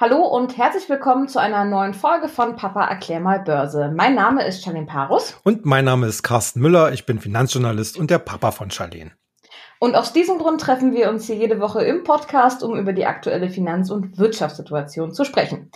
Hallo und herzlich willkommen zu einer neuen Folge von Papa erklär mal Börse. Mein Name ist Charlene Parus. Und mein Name ist Carsten Müller. Ich bin Finanzjournalist und der Papa von Charlene. Und aus diesem Grund treffen wir uns hier jede Woche im Podcast, um über die aktuelle Finanz- und Wirtschaftssituation zu sprechen.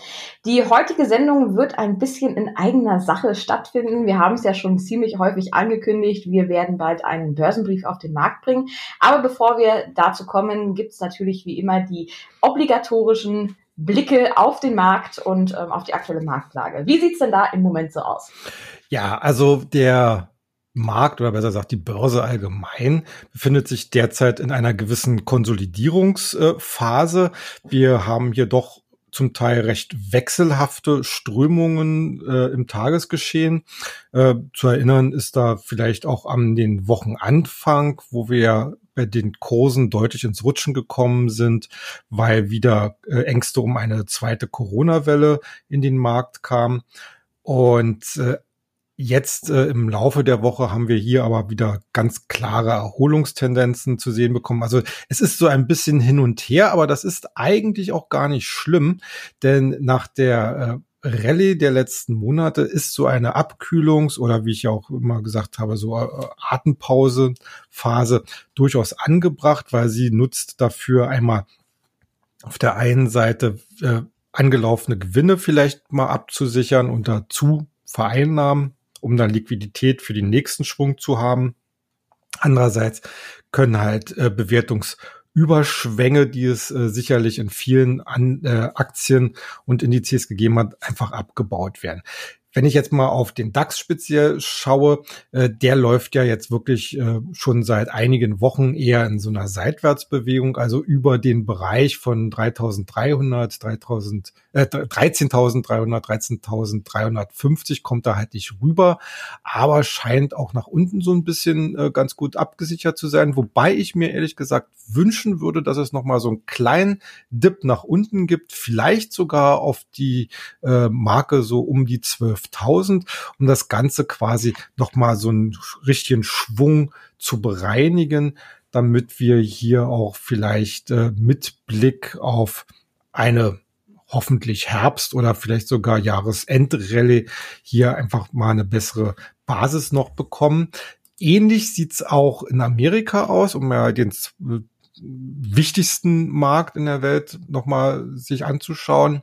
Die heutige Sendung wird ein bisschen in eigener Sache stattfinden. Wir haben es ja schon ziemlich häufig angekündigt. Wir werden bald einen Börsenbrief auf den Markt bringen. Aber bevor wir dazu kommen, gibt es natürlich wie immer die obligatorischen Blicke auf den Markt und ähm, auf die aktuelle Marktlage. Wie sieht's denn da im Moment so aus? Ja, also der Markt oder besser gesagt die Börse allgemein befindet sich derzeit in einer gewissen Konsolidierungsphase. Wir haben hier doch zum Teil recht wechselhafte Strömungen äh, im Tagesgeschehen. Äh, zu erinnern ist da vielleicht auch an den Wochenanfang, wo wir bei den Kursen deutlich ins Rutschen gekommen sind, weil wieder äh, Ängste um eine zweite Corona-Welle in den Markt kam. Und äh, Jetzt äh, im Laufe der Woche haben wir hier aber wieder ganz klare Erholungstendenzen zu sehen bekommen. Also es ist so ein bisschen hin und her, aber das ist eigentlich auch gar nicht schlimm, denn nach der äh, Rallye der letzten Monate ist so eine Abkühlungs- oder wie ich auch immer gesagt habe, so äh, Atempause-Phase durchaus angebracht, weil sie nutzt dafür einmal auf der einen Seite äh, angelaufene Gewinne vielleicht mal abzusichern und dazu vereinnahmen, um dann Liquidität für den nächsten Schwung zu haben. Andererseits können halt äh, Bewertungs- Überschwänge, die es äh, sicherlich in vielen An äh, Aktien und Indizes gegeben hat, einfach abgebaut werden. Wenn ich jetzt mal auf den DAX speziell schaue, äh, der läuft ja jetzt wirklich äh, schon seit einigen Wochen eher in so einer Seitwärtsbewegung, also über den Bereich von 3.300, 3000, äh, 13.300, 13.350 kommt da halt nicht rüber, aber scheint auch nach unten so ein bisschen äh, ganz gut abgesichert zu sein, wobei ich mir ehrlich gesagt wünschen würde, dass es noch mal so einen kleinen Dip nach unten gibt, vielleicht sogar auf die äh, Marke so um die 12 12.000, um das Ganze quasi nochmal so einen richtigen Schwung zu bereinigen, damit wir hier auch vielleicht äh, mit Blick auf eine hoffentlich Herbst oder vielleicht sogar Jahresendrallye hier einfach mal eine bessere Basis noch bekommen. Ähnlich sieht's auch in Amerika aus, um ja den äh, wichtigsten Markt in der Welt nochmal sich anzuschauen.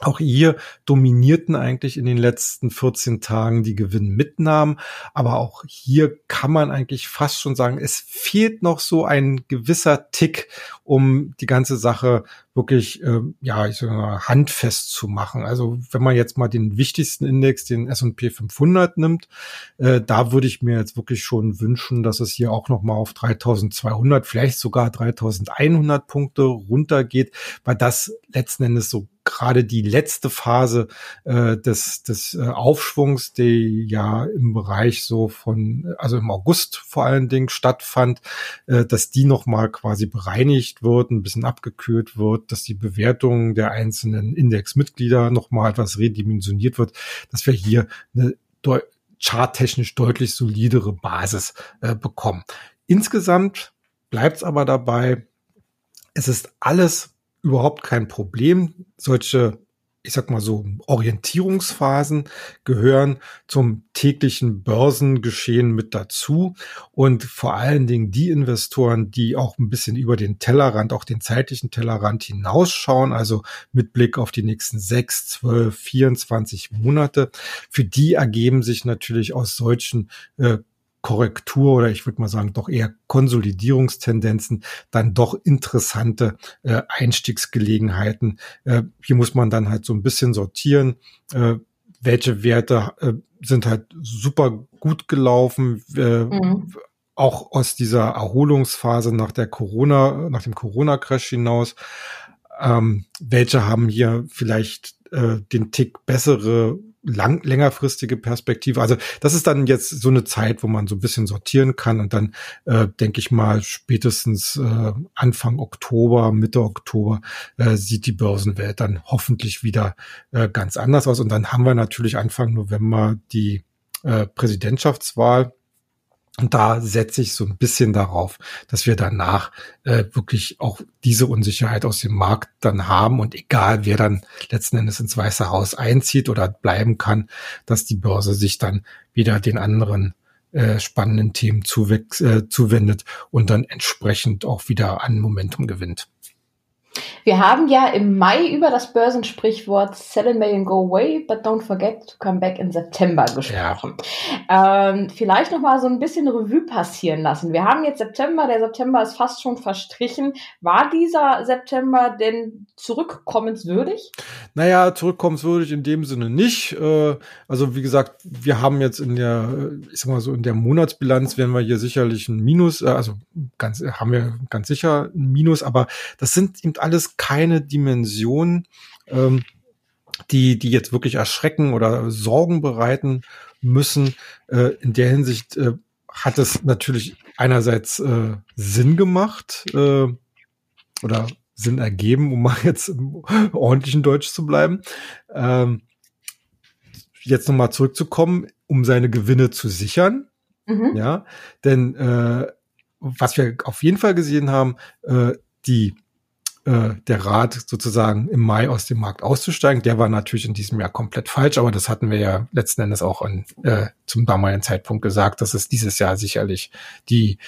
Auch hier dominierten eigentlich in den letzten 14 Tagen die Gewinnmitnahmen. Aber auch hier kann man eigentlich fast schon sagen, es fehlt noch so ein gewisser Tick, um die ganze Sache wirklich, äh, ja, ich sag mal, handfest zu machen. Also wenn man jetzt mal den wichtigsten Index, den S&P 500 nimmt, äh, da würde ich mir jetzt wirklich schon wünschen, dass es hier auch noch mal auf 3200, vielleicht sogar 3100 Punkte runtergeht, weil das letzten Endes so gerade die letzte Phase äh, des, des äh, Aufschwungs, die ja im Bereich so von, also im August vor allen Dingen stattfand, äh, dass die nochmal quasi bereinigt wird, ein bisschen abgekühlt wird, dass die Bewertung der einzelnen Indexmitglieder nochmal etwas redimensioniert wird, dass wir hier eine deu charttechnisch deutlich solidere Basis äh, bekommen. Insgesamt bleibt es aber dabei, es ist alles überhaupt kein Problem. Solche, ich sag mal so, Orientierungsphasen gehören zum täglichen Börsengeschehen mit dazu. Und vor allen Dingen die Investoren, die auch ein bisschen über den Tellerrand, auch den zeitlichen Tellerrand hinausschauen, also mit Blick auf die nächsten sechs, zwölf, 24 Monate, für die ergeben sich natürlich aus solchen äh, Korrektur oder ich würde mal sagen doch eher Konsolidierungstendenzen, dann doch interessante äh, Einstiegsgelegenheiten. Äh, hier muss man dann halt so ein bisschen sortieren, äh, welche Werte äh, sind halt super gut gelaufen, äh, mhm. auch aus dieser Erholungsphase nach der Corona, nach dem Corona-Crash hinaus. Ähm, welche haben hier vielleicht äh, den Tick bessere lang, längerfristige Perspektive. Also das ist dann jetzt so eine Zeit, wo man so ein bisschen sortieren kann und dann äh, denke ich mal spätestens äh, Anfang Oktober, Mitte Oktober äh, sieht die Börsenwelt dann hoffentlich wieder äh, ganz anders aus und dann haben wir natürlich Anfang November die äh, Präsidentschaftswahl Und da setze ich so ein bisschen darauf, dass wir danach äh, wirklich auch diese Unsicherheit aus dem Markt dann haben und egal wer dann letzten Endes ins Weiße Haus einzieht oder bleiben kann, dass die Börse sich dann wieder den anderen äh, spannenden Themen äh, zuwendet und dann entsprechend auch wieder an Momentum gewinnt. Wir haben ja im Mai über das Börsensprichwort Sell in May and go away, but don't forget to come back in September gesprochen. Ja. Ähm, vielleicht noch mal so ein bisschen Revue passieren lassen. Wir haben jetzt September, der September ist fast schon verstrichen. War dieser September denn zurückkommenswürdig? Naja, zurückkommenswürdig in dem Sinne nicht. Äh, also wie gesagt, wir haben jetzt in der, ich sag mal so, in der Monatsbilanz werden wir hier sicherlich ein Minus, äh, also ganz, haben wir ganz sicher ein Minus, aber das sind eben alles keine Dimensionen, ähm, die, die jetzt wirklich erschrecken oder Sorgen bereiten müssen. Äh, in der Hinsicht äh, hat es natürlich einerseits äh, Sinn gemacht äh, oder Sinn ergeben, um mal jetzt im ordentlichen Deutsch zu bleiben. Ähm, jetzt nochmal zurückzukommen, um seine Gewinne zu sichern. Mhm. Ja, denn äh, was wir auf jeden Fall gesehen haben, äh, die äh, der Rat sozusagen im Mai aus dem Markt auszusteigen. Der war natürlich in diesem Jahr komplett falsch, aber das hatten wir ja letzten Endes auch an, äh, zum damaligen Zeitpunkt gesagt, dass es dieses Jahr sicherlich die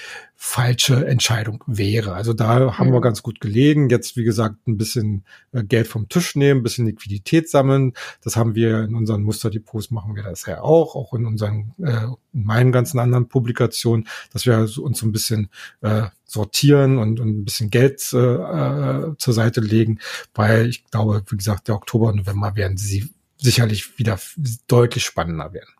falsche Entscheidung wäre. Also da haben mhm. wir ganz gut gelegen. Jetzt, wie gesagt, ein bisschen äh, Geld vom Tisch nehmen, ein bisschen Liquidität sammeln. Das haben wir in unseren Musterdepots machen wir das ja auch, auch in unseren, äh, in meinen ganzen anderen Publikationen, dass wir uns so ein bisschen äh, sortieren und, und ein bisschen Geld äh, äh, zur Seite legen, weil ich glaube, wie gesagt, der Oktober und November werden sie sicherlich wieder deutlich spannender werden.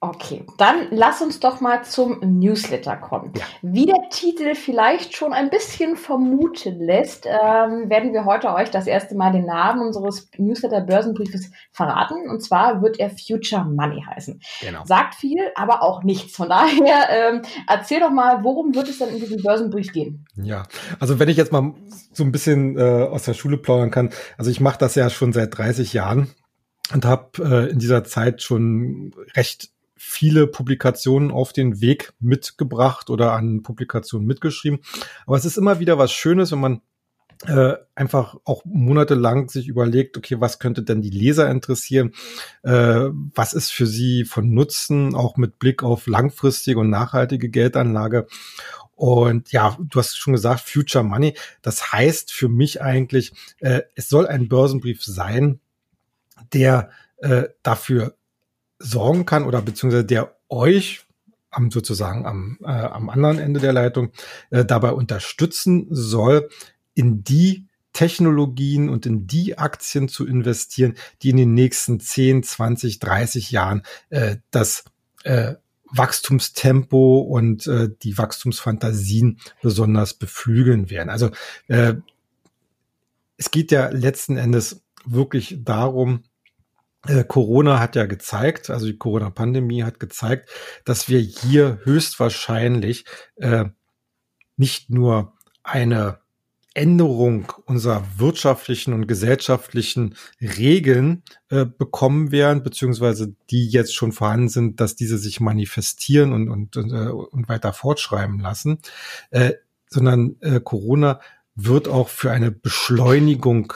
Okay, dann lass uns doch mal zum Newsletter kommen. Ja. Wie der Titel vielleicht schon ein bisschen vermuten lässt, ähm, werden wir heute euch das erste Mal den Namen unseres Newsletter-Börsenbriefes verraten. Und zwar wird er Future Money heißen. Genau. Sagt viel, aber auch nichts. Von daher ähm, erzähl doch mal, worum wird es denn in diesem Börsenbrief gehen? Ja, also wenn ich jetzt mal so ein bisschen äh, aus der Schule plaudern kann. Also ich mache das ja schon seit 30 Jahren und habe äh, in dieser Zeit schon recht viele Publikationen auf den Weg mitgebracht oder an Publikationen mitgeschrieben. Aber es ist immer wieder was Schönes, wenn man äh, einfach auch monatelang sich überlegt, okay, was könnte denn die Leser interessieren? Äh, was ist für sie von Nutzen, auch mit Blick auf langfristige und nachhaltige Geldanlage? Und ja, du hast schon gesagt, Future Money. Das heißt für mich eigentlich, äh, es soll ein Börsenbrief sein, der äh, dafür sorgen kann oder beziehungsweise der euch am sozusagen am, äh, am anderen Ende der Leitung äh, dabei unterstützen soll, in die Technologien und in die Aktien zu investieren, die in den nächsten 10, 20, 30 Jahren äh, das äh, Wachstumstempo und äh, die Wachstumsfantasien besonders beflügeln werden. Also äh, es geht ja letzten Endes wirklich darum, Corona hat ja gezeigt, also die Corona-Pandemie hat gezeigt, dass wir hier höchstwahrscheinlich äh, nicht nur eine Änderung unserer wirtschaftlichen und gesellschaftlichen Regeln äh, bekommen werden, beziehungsweise die jetzt schon vorhanden sind, dass diese sich manifestieren und, und, und, äh, und weiter fortschreiben lassen, äh, sondern äh, Corona wird auch für eine Beschleunigung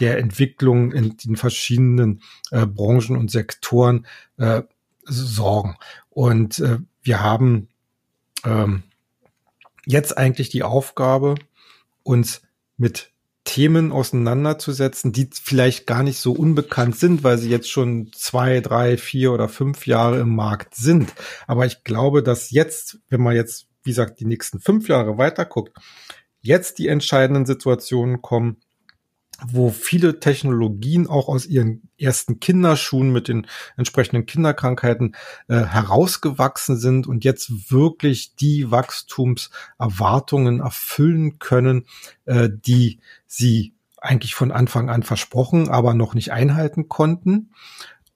der Entwicklung in den verschiedenen äh, Branchen und Sektoren äh, sorgen. Und äh, wir haben ähm, jetzt eigentlich die Aufgabe, uns mit Themen auseinanderzusetzen, die vielleicht gar nicht so unbekannt sind, weil sie jetzt schon zwei, drei, vier oder fünf Jahre im Markt sind. Aber ich glaube, dass jetzt, wenn man jetzt, wie gesagt, die nächsten fünf Jahre weiterguckt, jetzt die entscheidenden Situationen kommen, wo viele Technologien auch aus ihren ersten Kinderschuhen mit den entsprechenden Kinderkrankheiten äh, herausgewachsen sind und jetzt wirklich die Wachstumserwartungen erfüllen können, äh, die sie eigentlich von Anfang an versprochen, aber noch nicht einhalten konnten.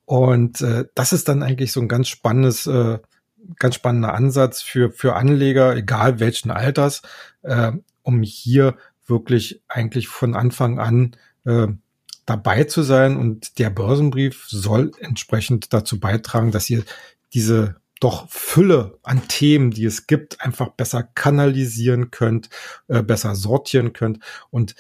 Und äh, das ist dann eigentlich so ein ganz spannendes, äh, ganz spannender Ansatz für für Anleger, egal welchen Alters, äh, um hier wirklich eigentlich von Anfang an äh, dabei zu sein. Und der Börsenbrief soll entsprechend dazu beitragen, dass ihr diese doch Fülle an Themen, die es gibt, einfach besser kanalisieren könnt, äh, besser sortieren könnt. Und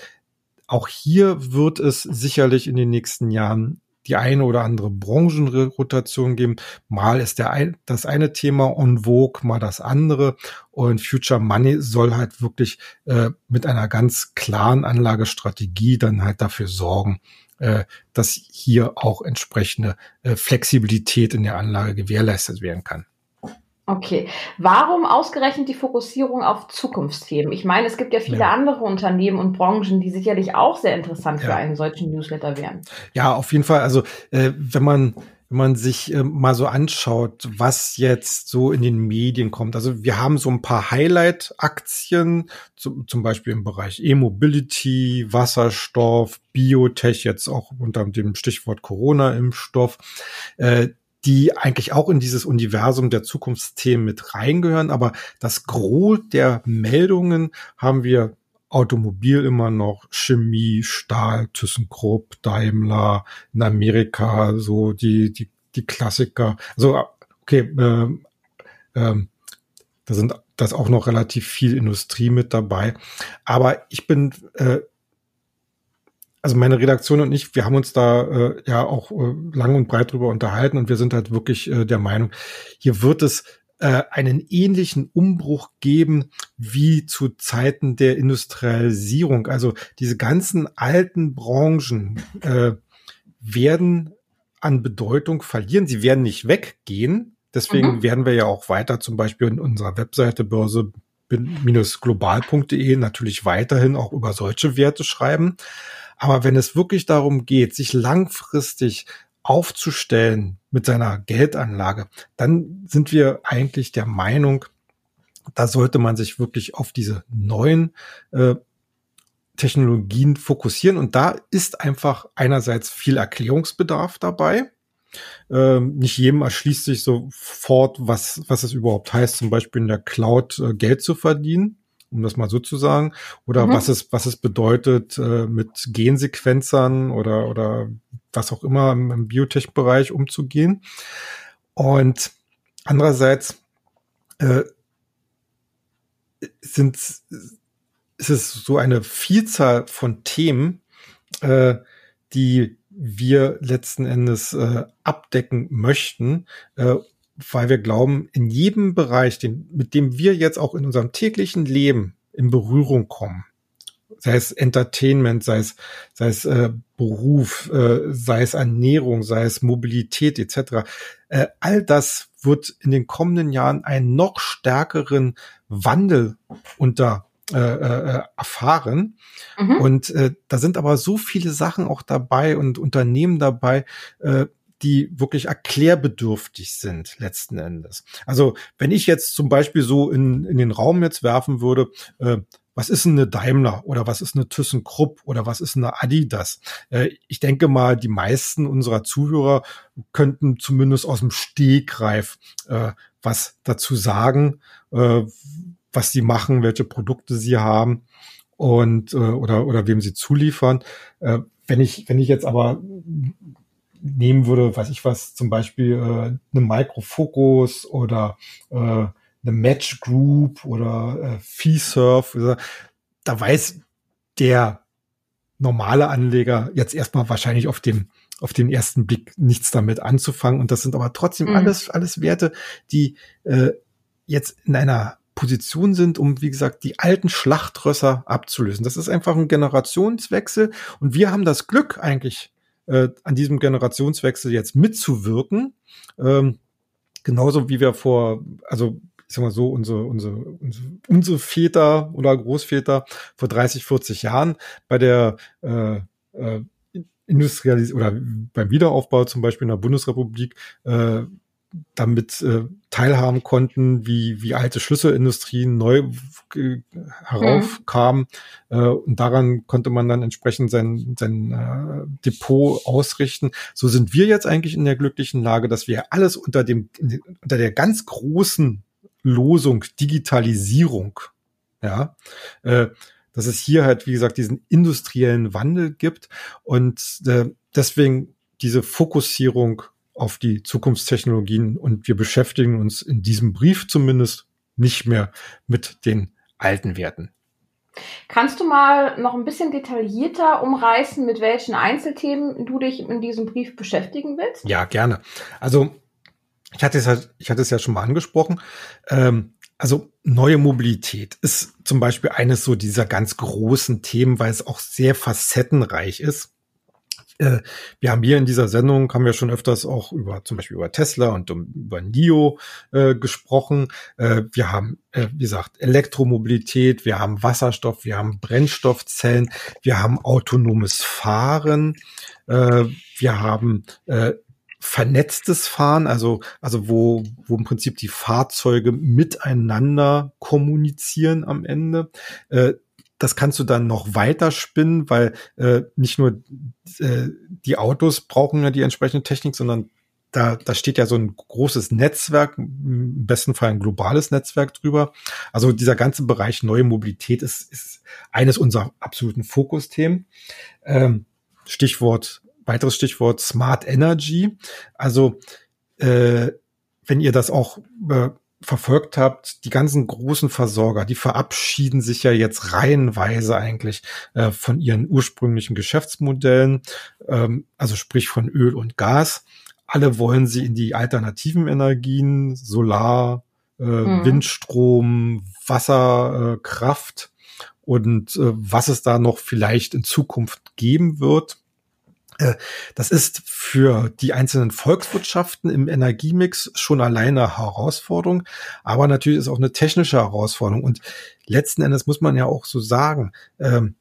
auch hier wird es sicherlich in den nächsten Jahren die eine oder andere Branchenrotation geben. Mal ist der ein, das eine Thema on vogue, mal das andere. Und Future Money soll halt wirklich äh, mit einer ganz klaren Anlagestrategie dann halt dafür sorgen, äh, dass hier auch entsprechende äh, Flexibilität in der Anlage gewährleistet werden kann. Okay. Warum ausgerechnet die Fokussierung auf Zukunftsthemen? Ich meine, es gibt ja viele ja. andere Unternehmen und Branchen, die sicherlich auch sehr interessant ja. für einen solchen Newsletter wären. Ja, auf jeden Fall. Also äh, wenn man wenn man sich äh, mal so anschaut, was jetzt so in den Medien kommt. Also wir haben so ein paar Highlight-Aktien, zum, zum Beispiel im Bereich E-Mobility, Wasserstoff, Biotech, jetzt auch unter dem Stichwort Corona-Impfstoff. Äh, die eigentlich auch in dieses Universum der Zukunftsthemen mit reingehören. Aber das Gros der Meldungen haben wir Automobil immer noch, Chemie, Stahl, ThyssenKrupp, Daimler, in Amerika, so die, die, die Klassiker. Also, okay, äh, äh, da sind das auch noch relativ viel Industrie mit dabei. Aber ich bin äh, also meine Redaktion und ich, wir haben uns da äh, ja auch äh, lang und breit drüber unterhalten und wir sind halt wirklich äh, der Meinung, hier wird es äh, einen ähnlichen Umbruch geben wie zu Zeiten der Industrialisierung. Also diese ganzen alten Branchen äh, werden an Bedeutung verlieren. Sie werden nicht weggehen. Deswegen mhm. werden wir ja auch weiter zum Beispiel in unserer Webseite börse-global.de natürlich weiterhin auch über solche Werte schreiben. Aber wenn es wirklich darum geht, sich langfristig aufzustellen mit seiner Geldanlage, dann sind wir eigentlich der Meinung, da sollte man sich wirklich auf diese neuen äh, Technologien fokussieren. Und da ist einfach einerseits viel Erklärungsbedarf dabei. Ähm, nicht jedem erschließt sich sofort, was, was es überhaupt heißt, zum Beispiel in der Cloud äh, Geld zu verdienen um das mal so zu sagen, oder mhm. was es was es bedeutet äh, mit Gensequenzern oder oder was auch immer im, im Biotech-Bereich umzugehen. Und andererseits äh, sind ist es so eine Vielzahl von Themen, äh, die wir letzten Endes äh, abdecken möchten, äh, weil wir glauben, in jedem Bereich, den, mit dem wir jetzt auch in unserem täglichen Leben in Berührung kommen, sei es Entertainment, sei es, sei es äh, Beruf, äh, sei es Ernährung, sei es Mobilität etc., äh, all das wird in den kommenden Jahren einen noch stärkeren Wandel unter äh, äh, erfahren. Mhm. Und äh, da sind aber so viele Sachen auch dabei und Unternehmen dabei, äh, die wirklich erklärbedürftig sind letzten Endes. Also wenn ich jetzt zum Beispiel so in, in den Raum jetzt werfen würde, äh, was ist eine Daimler oder was ist eine ThyssenKrupp oder was ist eine Adidas? Äh, ich denke mal, die meisten unserer Zuhörer könnten zumindest aus dem Stegreif äh, was dazu sagen, äh, was sie machen, welche Produkte sie haben und äh, oder oder wem sie zuliefern. Äh, wenn ich wenn ich jetzt aber nehmen würde, weiß ich was, zum Beispiel äh, eine Microfocus oder äh, eine Match Group oder äh, Fee-Surf, da weiß der normale Anleger jetzt erstmal wahrscheinlich auf dem auf den ersten Blick nichts damit anzufangen. Und das sind aber trotzdem mhm. alles, alles Werte, die äh, jetzt in einer Position sind, um, wie gesagt, die alten Schlachtrösser abzulösen. Das ist einfach ein Generationswechsel. Und wir haben das Glück eigentlich, äh, an diesem Generationswechsel jetzt mitzuwirken. Ähm, genauso wie wir vor, also ich sag mal so, unsere, unsere, unsere, unsere Väter oder Großväter vor 30, 40 Jahren bei der äh, äh, Industrialisierung oder beim Wiederaufbau zum Beispiel in der Bundesrepublik äh, damit äh, teilhaben konnten, wie, wie alte Schlüsselindustrien neu äh, heraufkamen. Mhm. Äh, und daran konnte man dann entsprechend sein, sein äh, Depot ausrichten. So sind wir jetzt eigentlich in der glücklichen Lage, dass wir alles unter dem, unter der ganz großen Losung Digitalisierung, ja, äh, dass es hier halt, wie gesagt, diesen industriellen Wandel gibt und äh, deswegen diese Fokussierung auf die Zukunftstechnologien und wir beschäftigen uns in diesem Brief zumindest nicht mehr mit den alten Werten. Kannst du mal noch ein bisschen detaillierter umreißen, mit welchen Einzelthemen du dich in diesem Brief beschäftigen willst? Ja, gerne. Also ich hatte es, halt, ich hatte es ja schon mal angesprochen. Ähm, also neue Mobilität ist zum Beispiel eines so dieser ganz großen Themen, weil es auch sehr facettenreich ist. Äh, wir haben hier in dieser Sendung, haben wir schon öfters auch über zum Beispiel über Tesla und über NIO äh, gesprochen. Äh, wir haben, äh, wie gesagt, Elektromobilität, wir haben Wasserstoff, wir haben Brennstoffzellen, wir haben autonomes Fahren, äh, wir haben äh, vernetztes Fahren, also, also wo, wo im Prinzip die Fahrzeuge miteinander kommunizieren am Ende. Äh, das kannst du dann noch weiter spinnen, weil äh, nicht nur äh, die Autos brauchen ja die entsprechende Technik, sondern da, da steht ja so ein großes Netzwerk, im besten Fall ein globales Netzwerk drüber. Also dieser ganze Bereich neue Mobilität ist, ist eines unserer absoluten Fokusthemen. Ähm, Stichwort, weiteres Stichwort Smart Energy. Also äh, wenn ihr das auch äh, verfolgt habt, die ganzen großen Versorger, die verabschieden sich ja jetzt reihenweise eigentlich äh, von ihren ursprünglichen Geschäftsmodellen, ähm, also sprich von Öl und Gas. Alle wollen sie in die alternativen Energien, Solar, äh, mhm. Windstrom, Wasserkraft äh, und äh, was es da noch vielleicht in Zukunft geben wird. Äh, das ist für die einzelnen Volkswirtschaften im Energiemix schon alleine Herausforderung, aber natürlich ist auch eine technische Herausforderung. Und letzten Endes muss man ja auch so sagen, ähm,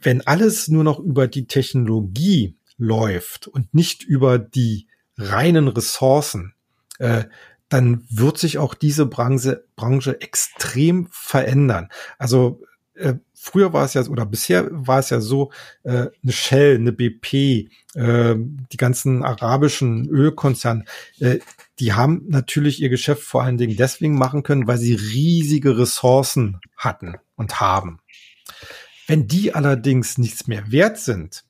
wenn alles nur noch über die Technologie läuft und nicht über die reinen Ressourcen, äh, dann wird sich auch diese Branche, Branche extrem verändern. Also äh, früher war es ja, oder bisher war es ja so, äh, eine Shell, eine BP, äh, die ganzen arabischen Ölkonzerne, äh, die haben natürlich ihr Geschäft vor allen Dingen deswegen machen können, weil sie riesige Ressourcen hatten und haben. Wenn die allerdings nichts mehr wert sind,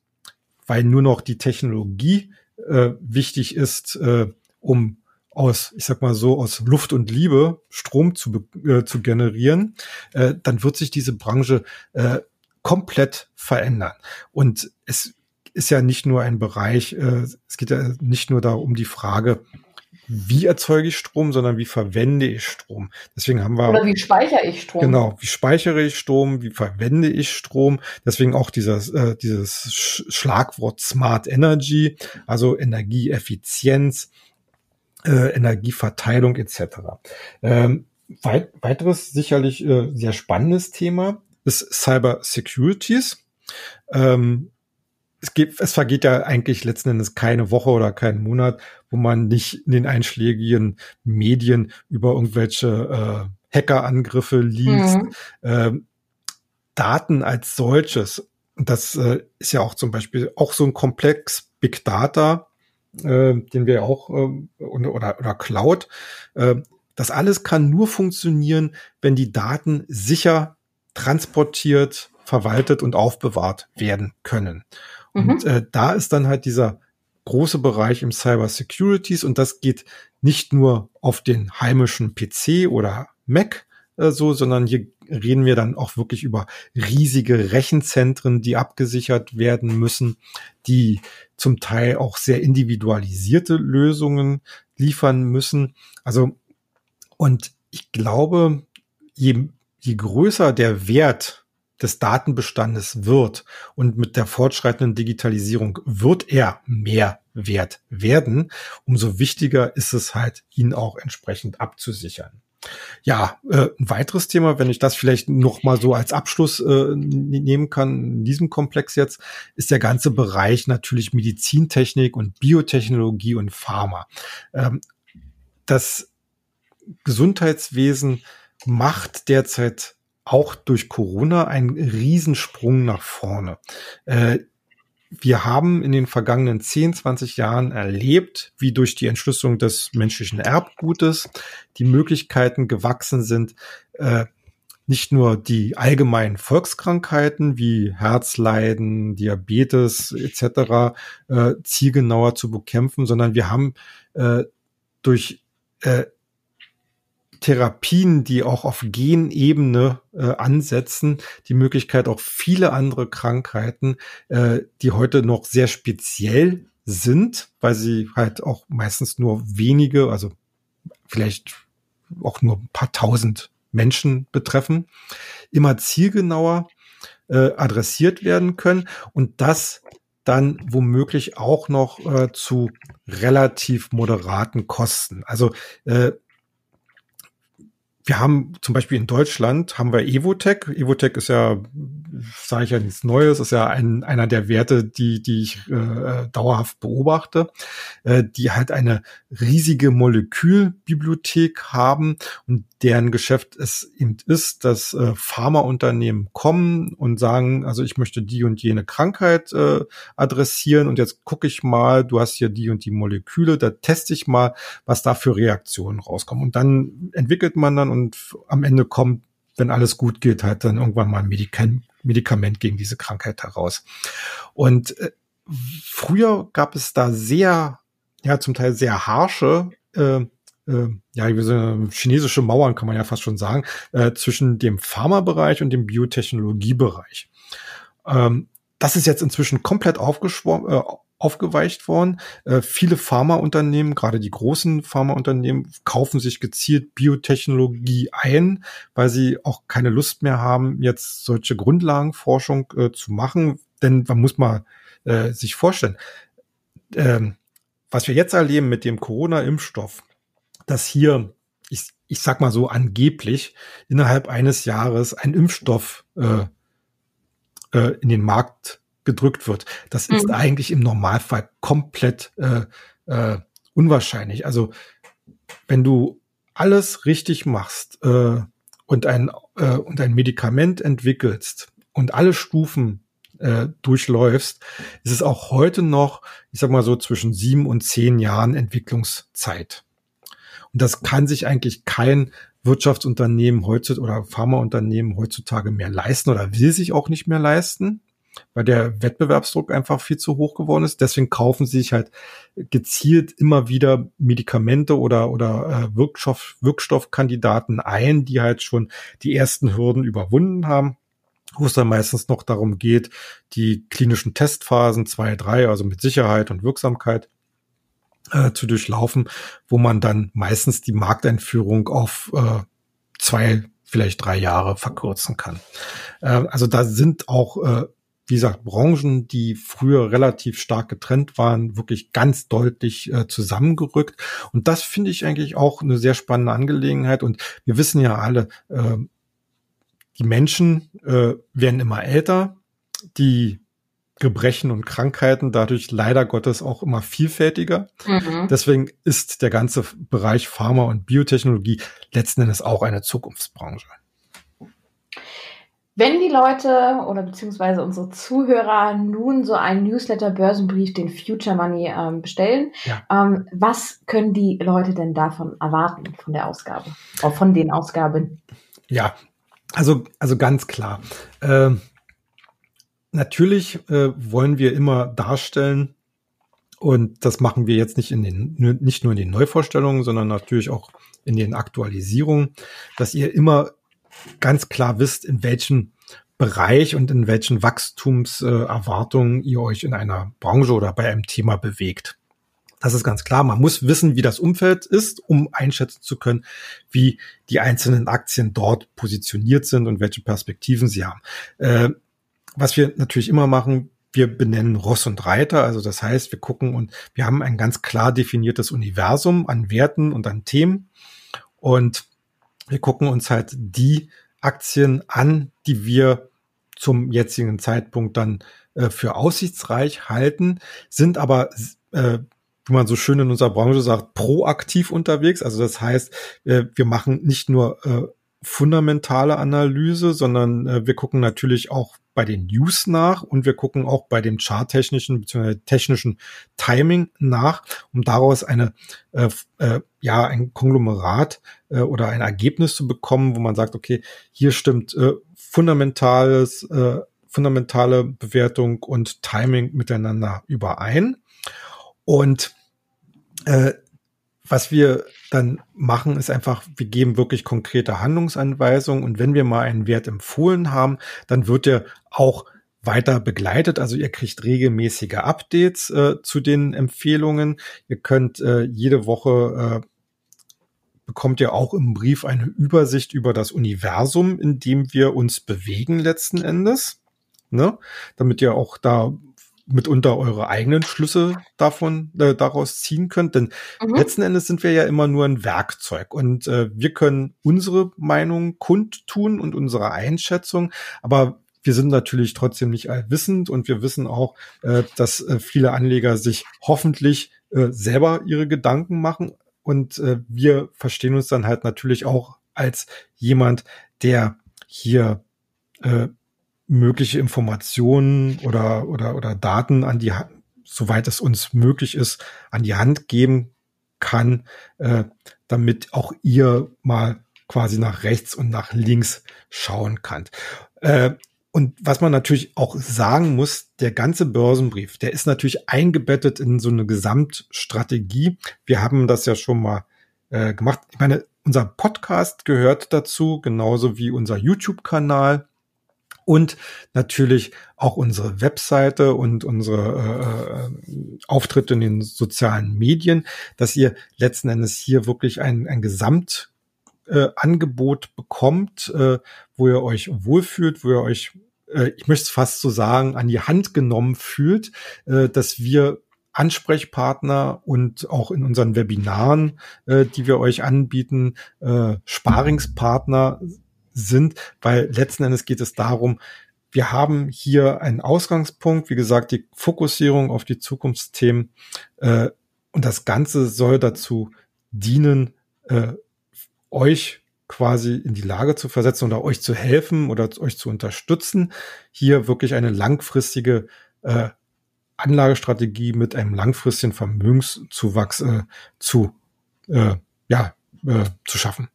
weil nur noch die Technologie äh, wichtig ist, äh, um aus, ich sag mal so, aus Luft und Liebe Strom zu, äh, zu generieren, äh, dann wird sich diese Branche äh, komplett verändern. Und es ist ja nicht nur ein Bereich, äh, es geht ja nicht nur da um die Frage, wie erzeuge ich Strom, sondern wie verwende ich Strom. Deswegen haben wir. Oder wie speichere ich Strom? Genau, wie speichere ich Strom, wie verwende ich Strom. Deswegen auch dieses, äh, dieses Schlagwort Smart Energy, also Energieeffizienz, äh, Energieverteilung etc. Ähm, weit, weiteres sicherlich äh, sehr spannendes Thema ist Cyber Securities. Ähm, es, geht, es vergeht ja eigentlich letzten Endes keine Woche oder kein Monat, wo man nicht in den einschlägigen Medien über irgendwelche äh, Hackerangriffe liest. Mhm. Ähm, Daten als solches, das äh, ist ja auch zum Beispiel auch so ein Komplex Big Data, äh, den wir auch, äh, oder, oder Cloud. Äh, das alles kann nur funktionieren, wenn die Daten sicher transportiert, verwaltet und aufbewahrt werden können. Mhm. Und äh, da ist dann halt dieser große Bereich im Cyber Securities und das geht nicht nur auf den heimischen PC oder Mac äh, so, sondern hier reden wir dann auch wirklich über riesige Rechenzentren, die abgesichert werden müssen, die zum Teil auch sehr individualisierte Lösungen liefern müssen. Also, und ich glaube, je, je größer der Wert des Datenbestandes wird und mit der fortschreitenden Digitalisierung wird er mehr wert werden, umso wichtiger ist es halt, ihn auch entsprechend abzusichern. Ja, äh, ein weiteres Thema, wenn ich das vielleicht noch mal so als Abschluss äh, nehmen kann in diesem Komplex jetzt, ist der ganze Bereich natürlich Medizintechnik und Biotechnologie und Pharma. Ähm, das Gesundheitswesen macht derzeit auch durch Corona einen Riesensprung nach vorne. Äh, wir haben in den vergangenen 10, 20 Jahren erlebt, wie durch die Entschlüsselung des menschlichen Erbgutes die Möglichkeiten gewachsen sind, äh, nicht nur die allgemeinen Volkskrankheiten wie Herzleiden, Diabetes etc. Äh, zielgenauer zu bekämpfen, sondern wir haben äh, durch äh, Therapien, die auch auf Genebene äh, ansetzen, die Möglichkeit auch viele andere Krankheiten, äh, die heute noch sehr speziell sind, weil sie halt auch meistens nur wenige, also vielleicht auch nur ein paar tausend Menschen betreffen, immer zielgenauer äh, adressiert werden können und das dann womöglich auch noch äh, zu relativ moderaten Kosten. Also äh, wir haben zum Beispiel in Deutschland haben wir Evotech. Evotech ist ja, sage ich ja nichts Neues, ist ja ein, einer der Werte, die, die ich äh, dauerhaft beobachte, äh, die halt eine riesige Molekülbibliothek haben und deren Geschäft es eben ist, dass äh, Pharmaunternehmen kommen und sagen, also ich möchte die und jene Krankheit äh, adressieren und jetzt gucke ich mal, du hast hier die und die Moleküle, da teste ich mal, was da für Reaktionen rauskommen. Und dann entwickelt man dann und am Ende kommt, wenn alles gut geht, halt dann irgendwann mal ein Medikament, Medikament gegen diese Krankheit heraus. Und äh, früher gab es da sehr, ja, zum Teil sehr harsche äh, äh, ja, chinesische Mauern kann man ja fast schon sagen, äh, zwischen dem Pharmabereich und dem Biotechnologiebereich. Ähm, das ist jetzt inzwischen komplett aufgeschwommen, äh, aufgeweicht worden. Äh, viele Pharmaunternehmen, gerade die großen Pharmaunternehmen, kaufen sich gezielt Biotechnologie ein, weil sie auch keine Lust mehr haben, jetzt solche Grundlagenforschung äh, zu machen. Denn man muss mal äh, sich vorstellen, ähm, was wir jetzt erleben mit dem Corona-Impfstoff, dass hier, ich, ich sag mal so angeblich, innerhalb eines Jahres ein Impfstoff äh, äh, in den Markt gedrückt wird. Das ist mhm. eigentlich im Normalfall komplett äh, äh, unwahrscheinlich. Also wenn du alles richtig machst äh, und ein äh, und ein Medikament entwickelst und alle Stufen äh, durchläufst, ist es auch heute noch, ich sag mal so zwischen sieben und zehn Jahren Entwicklungszeit. Und das kann sich eigentlich kein Wirtschaftsunternehmen heutzutage oder Pharmaunternehmen heutzutage mehr leisten oder will sich auch nicht mehr leisten weil der Wettbewerbsdruck einfach viel zu hoch geworden ist. Deswegen kaufen sie sich halt gezielt immer wieder Medikamente oder, oder äh, Wirkstoff, Wirkstoffkandidaten ein, die halt schon die ersten Hürden überwunden haben wo es dann meistens noch darum geht, die klinischen Testphasen zwei, drei, also mit Sicherheit und Wirksamkeit äh, zu durchlaufen, wo man dann meistens die Markteinführung auf äh, zwei, vielleicht drei Jahre verkürzen kann. Äh, also da sind auch äh, wie gesagt, Branchen, die früher relativ stark getrennt waren, wirklich ganz deutlich äh, zusammengerückt. Und das finde ich eigentlich auch eine sehr spannende Angelegenheit. Und wir wissen ja alle, äh, die Menschen äh, werden immer älter, die Gebrechen und Krankheiten dadurch leider Gottes auch immer vielfältiger. Mhm. Deswegen ist der ganze Bereich Pharma und Biotechnologie letzten Endes auch eine Zukunftsbranche. Wenn die Leute oder beziehungsweise unsere Zuhörer nun so einen Newsletter-Börsenbrief, den Future Money, ähm, bestellen, ja. ähm, was können die Leute denn davon erwarten, von der Ausgabe, auch von den Ausgaben? Ja, also, also ganz klar. Äh, natürlich äh, wollen wir immer darstellen, und das machen wir jetzt nicht in den, nicht nur in den Neuvorstellungen, sondern natürlich auch in den Aktualisierungen, dass ihr immer ganz klar wisst, in welchem Bereich und in welchen Wachstumserwartungen ihr euch in einer Branche oder bei einem Thema bewegt. Das ist ganz klar. Man muss wissen, wie das Umfeld ist, um einschätzen zu können, wie die einzelnen Aktien dort positioniert sind und welche Perspektiven sie haben. Äh, was wir natürlich immer machen, wir benennen Ross und Reiter. Also das heißt, wir gucken und wir haben ein ganz klar definiertes Universum an Werten und an Themen. Und wir gucken uns halt die Aktien an, die wir zum jetzigen Zeitpunkt dann äh, für aussichtsreich halten, sind aber, äh, wie man so schön in unserer Branche sagt, proaktiv unterwegs. Also das heißt, äh, wir machen nicht nur äh, fundamentale Analyse, sondern äh, wir gucken natürlich auch bei den News nach und wir gucken auch bei dem charttechnischen bzw. technischen Timing nach, um daraus eine äh, äh, ja ein Konglomerat äh, oder ein Ergebnis zu bekommen, wo man sagt, okay, hier stimmt äh, fundamentales äh, fundamentale Bewertung und Timing miteinander überein. Und äh, was wir dann machen, ist einfach, wir geben wirklich konkrete Handlungsanweisungen und wenn wir mal einen Wert empfohlen haben, dann wird der auch weiter begleitet. Also ihr kriegt regelmäßige Updates äh, zu den Empfehlungen. Ihr könnt äh, jede Woche äh, bekommt ihr auch im Brief eine Übersicht über das Universum, in dem wir uns bewegen letzten Endes. Ne? Damit ihr auch da mitunter eure eigenen Schlüsse davon äh, daraus ziehen könnt. Denn mhm. letzten Endes sind wir ja immer nur ein Werkzeug und äh, wir können unsere Meinung kundtun und unsere Einschätzung, aber wir sind natürlich trotzdem nicht allwissend und wir wissen auch, äh, dass äh, viele Anleger sich hoffentlich äh, selber ihre Gedanken machen und äh, wir verstehen uns dann halt natürlich auch als jemand, der hier äh, mögliche Informationen oder, oder, oder Daten an die Hand, soweit es uns möglich ist, an die Hand geben kann, äh, damit auch ihr mal quasi nach rechts und nach links schauen kann. Äh, und was man natürlich auch sagen muss, der ganze Börsenbrief, der ist natürlich eingebettet in so eine Gesamtstrategie. Wir haben das ja schon mal äh, gemacht. Ich meine, unser Podcast gehört dazu, genauso wie unser YouTube-Kanal und natürlich auch unsere Webseite und unsere äh, äh, Auftritte in den sozialen Medien, dass ihr letzten Endes hier wirklich ein, ein Gesamt äh, Angebot bekommt, äh, wo ihr euch wohlfühlt, wo ihr euch, äh, ich möchte es fast so sagen, an die Hand genommen fühlt, äh, dass wir Ansprechpartner und auch in unseren Webinaren, äh, die wir euch anbieten, äh, Sparingspartner sind, weil letzten Endes geht es darum, wir haben hier einen Ausgangspunkt, wie gesagt, die Fokussierung auf die Zukunftsthemen äh, und das Ganze soll dazu dienen, äh, euch quasi in die Lage zu versetzen oder euch zu helfen oder euch zu unterstützen, hier wirklich eine langfristige äh, Anlagestrategie mit einem langfristigen Vermögenszuwachs äh, zu äh, ja äh, zu schaffen.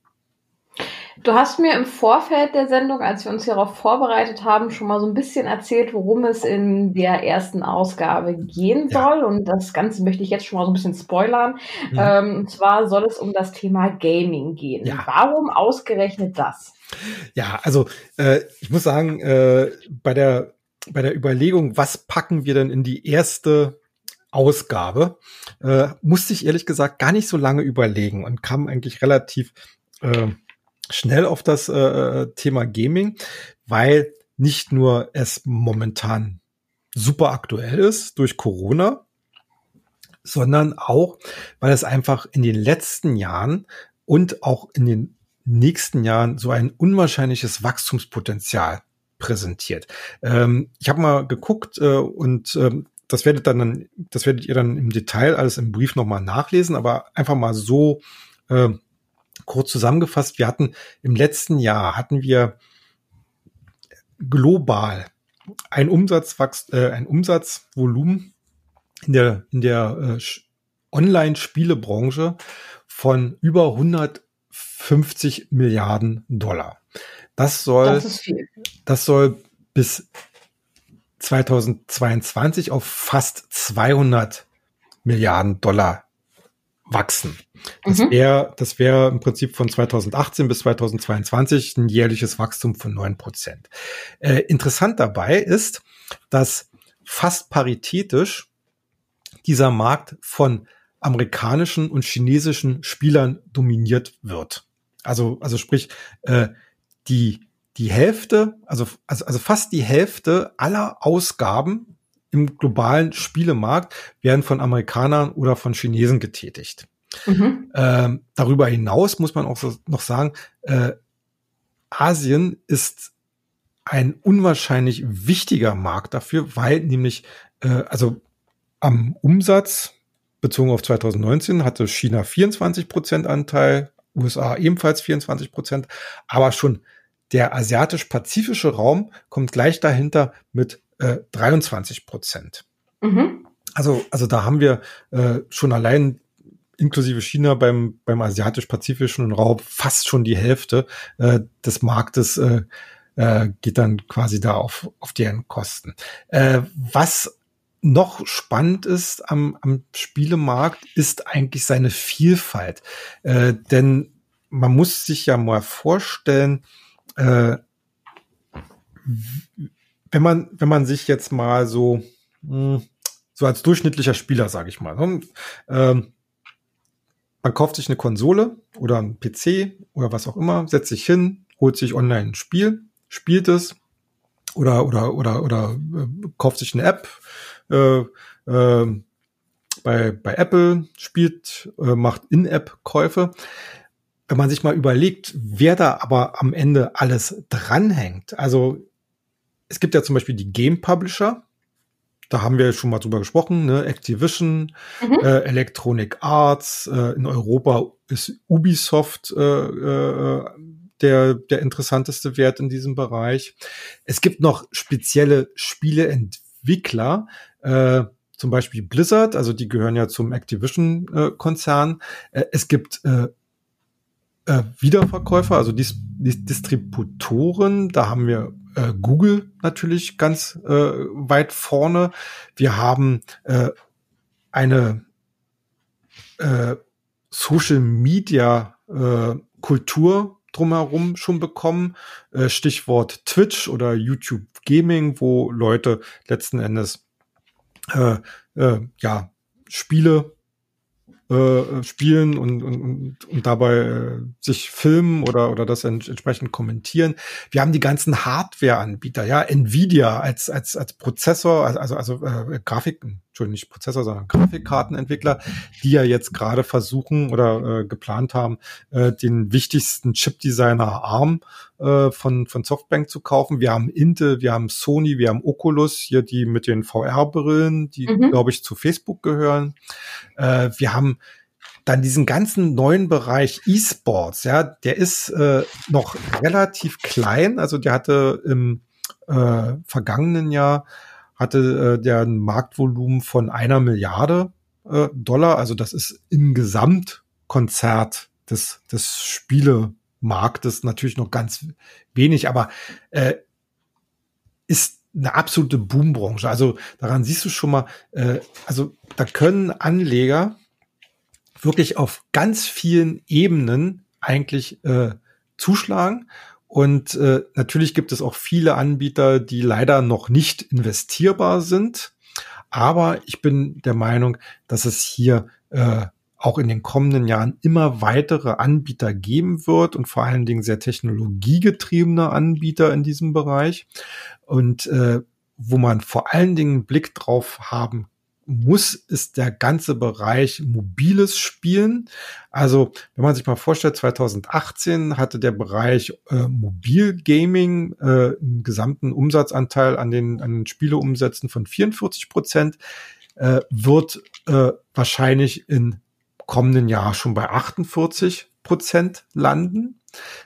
Du hast mir im Vorfeld der Sendung, als wir uns hierauf vorbereitet haben, schon mal so ein bisschen erzählt, worum es in der ersten Ausgabe gehen soll. Ja. Und das Ganze möchte ich jetzt schon mal so ein bisschen spoilern. Mhm. Ähm, und zwar soll es um das Thema Gaming gehen. Ja. Warum ausgerechnet das? Ja, also äh, ich muss sagen, äh, bei der bei der Überlegung, was packen wir denn in die erste Ausgabe, äh, musste ich ehrlich gesagt gar nicht so lange überlegen und kam eigentlich relativ äh, schnell auf das äh, äh, Thema Gaming, weil nicht nur es momentan super aktuell ist durch Corona, sondern auch, weil es einfach in den letzten Jahren und auch in den nächsten Jahren so ein unwahrscheinliches Wachstumspotenzial präsentiert. Ähm, ich habe mal geguckt äh, und ähm, das werdet dann, das werdet ihr dann im Detail alles im Brief nochmal nachlesen, aber einfach mal so äh, kurz zusammengefasst, wir hatten im letzten Jahr hatten wir global ein Umsatzwachst, äh, ein Umsatzvolumen in der in der äh, Online-Spielebranche von über 150 Milliarden Dollar. Das soll, das, das soll bis 2022 auf fast 200 Milliarden Dollar wachsen. Das mhm. wäre das wäre im Prinzip von 2018 bis 2022 ein jährliches Wachstum von neun Prozent. Äh, interessant dabei ist, dass fast paritätisch dieser Markt von amerikanischen und chinesischen Spielern dominiert wird. Also, also sprich, äh, die, die Hälfte, also, also, also fast die Hälfte aller Ausgaben im globalen Spielemarkt werden von Amerikanern oder von Chinesen getätigt. Mhm. Ähm, darüber hinaus muss man auch so noch sagen, äh, Asien ist ein unwahrscheinlich wichtiger Markt dafür, weil nämlich, äh, also am Umsatz bezogen auf 2019 hatte China 24 Prozent Anteil, USA ebenfalls 24 Prozent, aber schon der asiatisch-pazifische Raum kommt gleich dahinter mit äh, 23 Prozent. Mhm. Also, also da haben wir äh, schon allein inklusive China beim, beim asiatisch-pazifischen Raum fast schon die Hälfte äh, des Marktes äh, äh, geht dann quasi da auf, auf deren Kosten. Äh, was noch spannend ist am, am Spielemarkt, ist eigentlich seine Vielfalt. Äh, denn man muss sich ja mal vorstellen, äh, wenn man, wenn man sich jetzt mal so, mh, hm, so als durchschnittlicher Spieler, sage ich mal, ne, ähm, man kauft sich eine Konsole oder einen PC oder was auch immer, setzt sich hin, holt sich online ein Spiel, spielt es oder oder oder oder äh, kauft sich eine App äh, äh, bei bei Apple spielt äh, macht In-App-Käufe. Wenn man sich mal überlegt, wer da aber am Ende alles dranhängt, also es gibt ja zum Beispiel die Game Publisher, da haben wir schon mal drüber gesprochen, ne? Activision, mhm. äh, Electronic Arts, äh, in Europa ist Ubisoft äh, äh, der, der interessanteste Wert in diesem Bereich. Es gibt noch spezielle Spieleentwickler, äh, zum Beispiel Blizzard, also die gehören ja zum Activision-Konzern. Äh, es gibt äh, äh, Wiederverkäufer, also Dis Dis Distributoren, da haben wir äh, Google natürlich ganz äh, weit vorne. Wir haben äh, eine äh, Social Media äh, Kultur drumherum schon bekommen. Äh, Stichwort Twitch oder YouTube Gaming, wo Leute letzten Endes äh, äh, ja Spiele äh, spielen und, und, und dabei äh, sich filmen oder, oder das ent entsprechend kommentieren. Wir haben die ganzen Hardware-Anbieter, ja, Nvidia als, als, als Prozessor, also, also äh, Grafiken, Entschuldigung, nicht Prozessor, sondern Grafikkartenentwickler, die ja jetzt gerade versuchen oder äh, geplant haben, äh, den wichtigsten Chip-Designer ARM äh, von, von Softbank zu kaufen. Wir haben Intel, wir haben Sony, wir haben Oculus, hier die mit den VR-Brillen, die, mhm. glaube ich, zu Facebook gehören. Äh, wir haben dann diesen ganzen neuen Bereich E-Sports, ja, der ist äh, noch relativ klein. Also der hatte im äh, vergangenen Jahr hatte äh, der ein Marktvolumen von einer Milliarde äh, Dollar. Also das ist im Gesamtkonzert des, des Spielemarktes natürlich noch ganz wenig, aber äh, ist eine absolute Boombranche. Also daran siehst du schon mal, äh, also da können Anleger wirklich auf ganz vielen Ebenen eigentlich äh, zuschlagen und äh, natürlich gibt es auch viele Anbieter, die leider noch nicht investierbar sind. Aber ich bin der Meinung, dass es hier äh, auch in den kommenden Jahren immer weitere Anbieter geben wird und vor allen Dingen sehr technologiegetriebene Anbieter in diesem Bereich. Und äh, wo man vor allen Dingen Blick drauf haben muss, ist der ganze Bereich mobiles Spielen. Also, wenn man sich mal vorstellt, 2018 hatte der Bereich äh, Mobilgaming äh, einen gesamten Umsatzanteil an den, an den Spieleumsätzen von 44 Prozent, äh, wird äh, wahrscheinlich im kommenden Jahr schon bei 48 Prozent landen.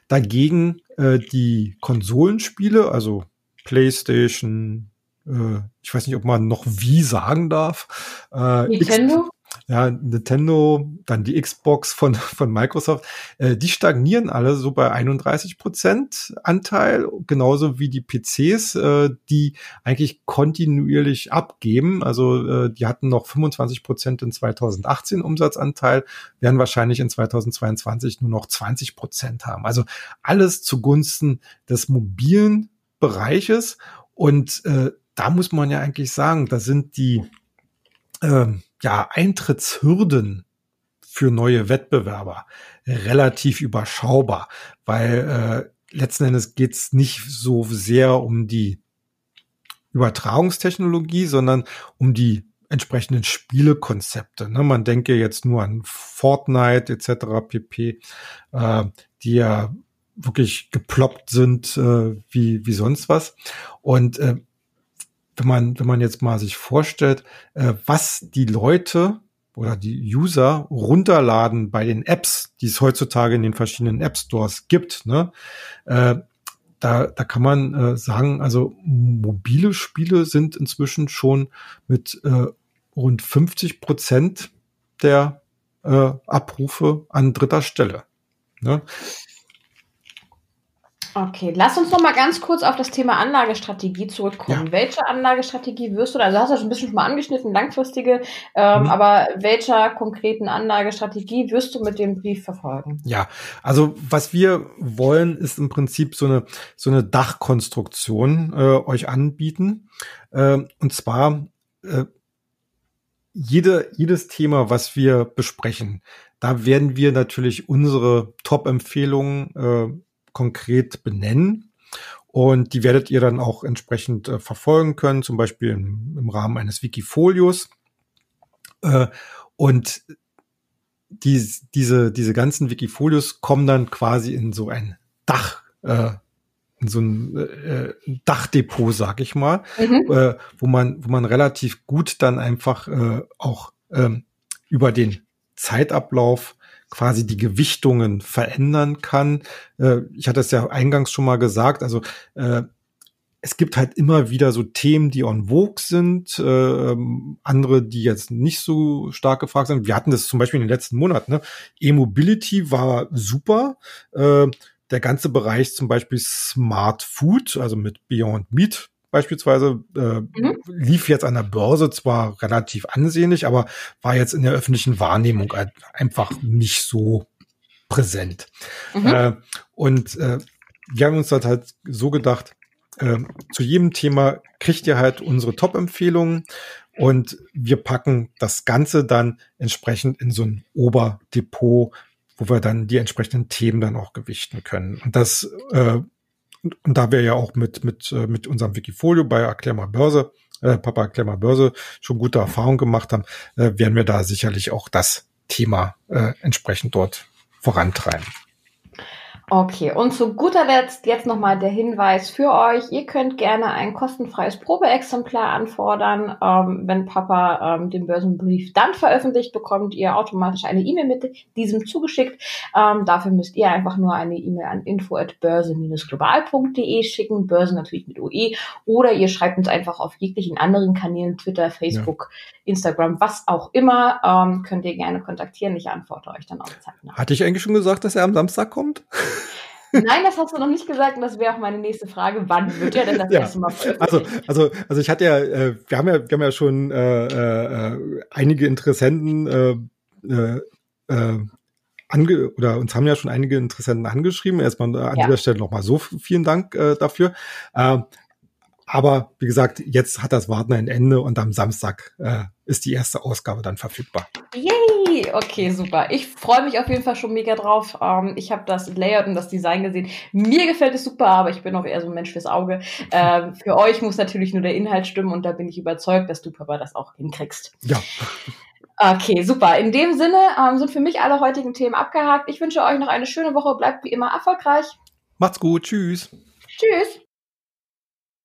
Dagegen äh, die Konsolenspiele, also PlayStation, äh, ich weiß nicht, ob man noch wie sagen darf. Äh, Nintendo? Ja, Nintendo, dann die Xbox von, von Microsoft, äh, die stagnieren alle so bei 31 Prozent Anteil, genauso wie die PCs, äh, die eigentlich kontinuierlich abgeben. Also äh, die hatten noch 25 Prozent in 2018 Umsatzanteil, werden wahrscheinlich in 2022 nur noch 20 Prozent haben. Also alles zugunsten des mobilen Bereiches und äh, da muss man ja eigentlich sagen, da sind die äh, ja, Eintrittshürden für neue Wettbewerber relativ überschaubar, weil äh, letzten Endes geht's nicht so sehr um die Übertragungstechnologie, sondern um die entsprechenden Spielekonzepte. Ne? Man denke jetzt nur an Fortnite etc. pp, äh, die ja wirklich geploppt sind äh, wie, wie sonst was. Und äh, wenn man, wenn man jetzt mal sich vorstellt, äh, was die Leute oder die User runterladen bei den Apps, die es heutzutage in den verschiedenen App Stores gibt, ne, äh, da, da kann man äh, sagen, also mobile Spiele sind inzwischen schon mit äh, rund 50 Prozent der äh, Abrufe an dritter Stelle. Ne? Okay, lass uns noch mal ganz kurz auf das Thema Anlagestrategie zurückkommen. Ja. Welche Anlagestrategie wirst du da? Also hast du schon ein bisschen schon mal angeschnitten, langfristige, ähm, mhm. aber welcher konkreten Anlagestrategie wirst du mit dem Brief verfolgen? Ja, also was wir wollen, ist im Prinzip so eine so eine Dachkonstruktion äh, euch anbieten. Äh, und zwar äh, jede, jedes Thema, was wir besprechen, da werden wir natürlich unsere Top-Empfehlungen äh, konkret benennen. Und die werdet ihr dann auch entsprechend äh, verfolgen können, zum Beispiel im, im Rahmen eines Wikifolios. Äh, und die, diese, diese ganzen Wikifolios kommen dann quasi in so ein Dach, äh, in so ein äh, Dachdepot, sag ich mal, mhm. äh, wo man, wo man relativ gut dann einfach äh, auch ähm, über den Zeitablauf quasi die Gewichtungen verändern kann. Äh, ich hatte es ja eingangs schon mal gesagt, also äh, es gibt halt immer wieder so Themen, die on vogue sind, äh, andere, die jetzt nicht so stark gefragt sind. Wir hatten das zum Beispiel in den letzten Monaten. Ne? E-Mobility war super. Äh, der ganze Bereich zum Beispiel Smart Food, also mit Beyond Meat beispielsweise, äh, mhm. lief jetzt an der Börse zwar relativ ansehnlich, aber war jetzt in der öffentlichen Wahrnehmung einfach nicht so präsent. Mhm. Äh, und äh, wir haben uns das halt so gedacht, äh, zu jedem Thema kriegt ihr halt unsere Top-Empfehlungen und wir packen das Ganze dann entsprechend in so ein Oberdepot, wo wir dann die entsprechenden Themen dann auch gewichten können. Und das äh, und, und da wir ja auch mit, mit, äh, mit unserem Wikifolio bei Erklär mal Börse, äh, Papa Erklär mal Börse schon gute Erfahrungen gemacht haben, äh, werden wir da sicherlich auch das Thema äh, entsprechend dort vorantreiben. Okay, und zu guter Letzt jetzt nochmal der Hinweis für euch. Ihr könnt gerne ein kostenfreies Probeexemplar anfordern. Ähm, wenn Papa ähm, den Börsenbrief dann veröffentlicht, bekommt ihr automatisch eine E-Mail mit diesem zugeschickt. Ähm, dafür müsst ihr einfach nur eine E-Mail an info@börse-global.de schicken. Börse natürlich mit OE. Oder ihr schreibt uns einfach auf jeglichen anderen Kanälen, Twitter, Facebook, ja. Instagram, was auch immer, ähm, könnt ihr gerne kontaktieren. Ich antworte euch dann auch zeitnah. Hatte ich eigentlich schon gesagt, dass er am Samstag kommt? Nein, das hast du noch nicht gesagt und das wäre auch meine nächste Frage. Wann wird er denn das ja. erste Mal Also, also, also ich hatte ja, äh, wir haben ja, wir haben ja schon äh, äh, einige Interessenten äh, äh, äh, ange oder uns haben ja schon einige Interessenten angeschrieben. Erstmal an ja. dieser Stelle nochmal so vielen Dank äh, dafür. Äh, aber wie gesagt, jetzt hat das Warten ein Ende und am Samstag äh, ist die erste Ausgabe dann verfügbar. Yay! Okay, super. Ich freue mich auf jeden Fall schon mega drauf. Ähm, ich habe das Layout und das Design gesehen. Mir gefällt es super, aber ich bin auch eher so ein Mensch fürs Auge. Ähm, für euch muss natürlich nur der Inhalt stimmen und da bin ich überzeugt, dass du, Papa, das auch hinkriegst. Ja. Okay, super. In dem Sinne ähm, sind für mich alle heutigen Themen abgehakt. Ich wünsche euch noch eine schöne Woche. Bleibt wie immer erfolgreich. Macht's gut. Tschüss. Tschüss.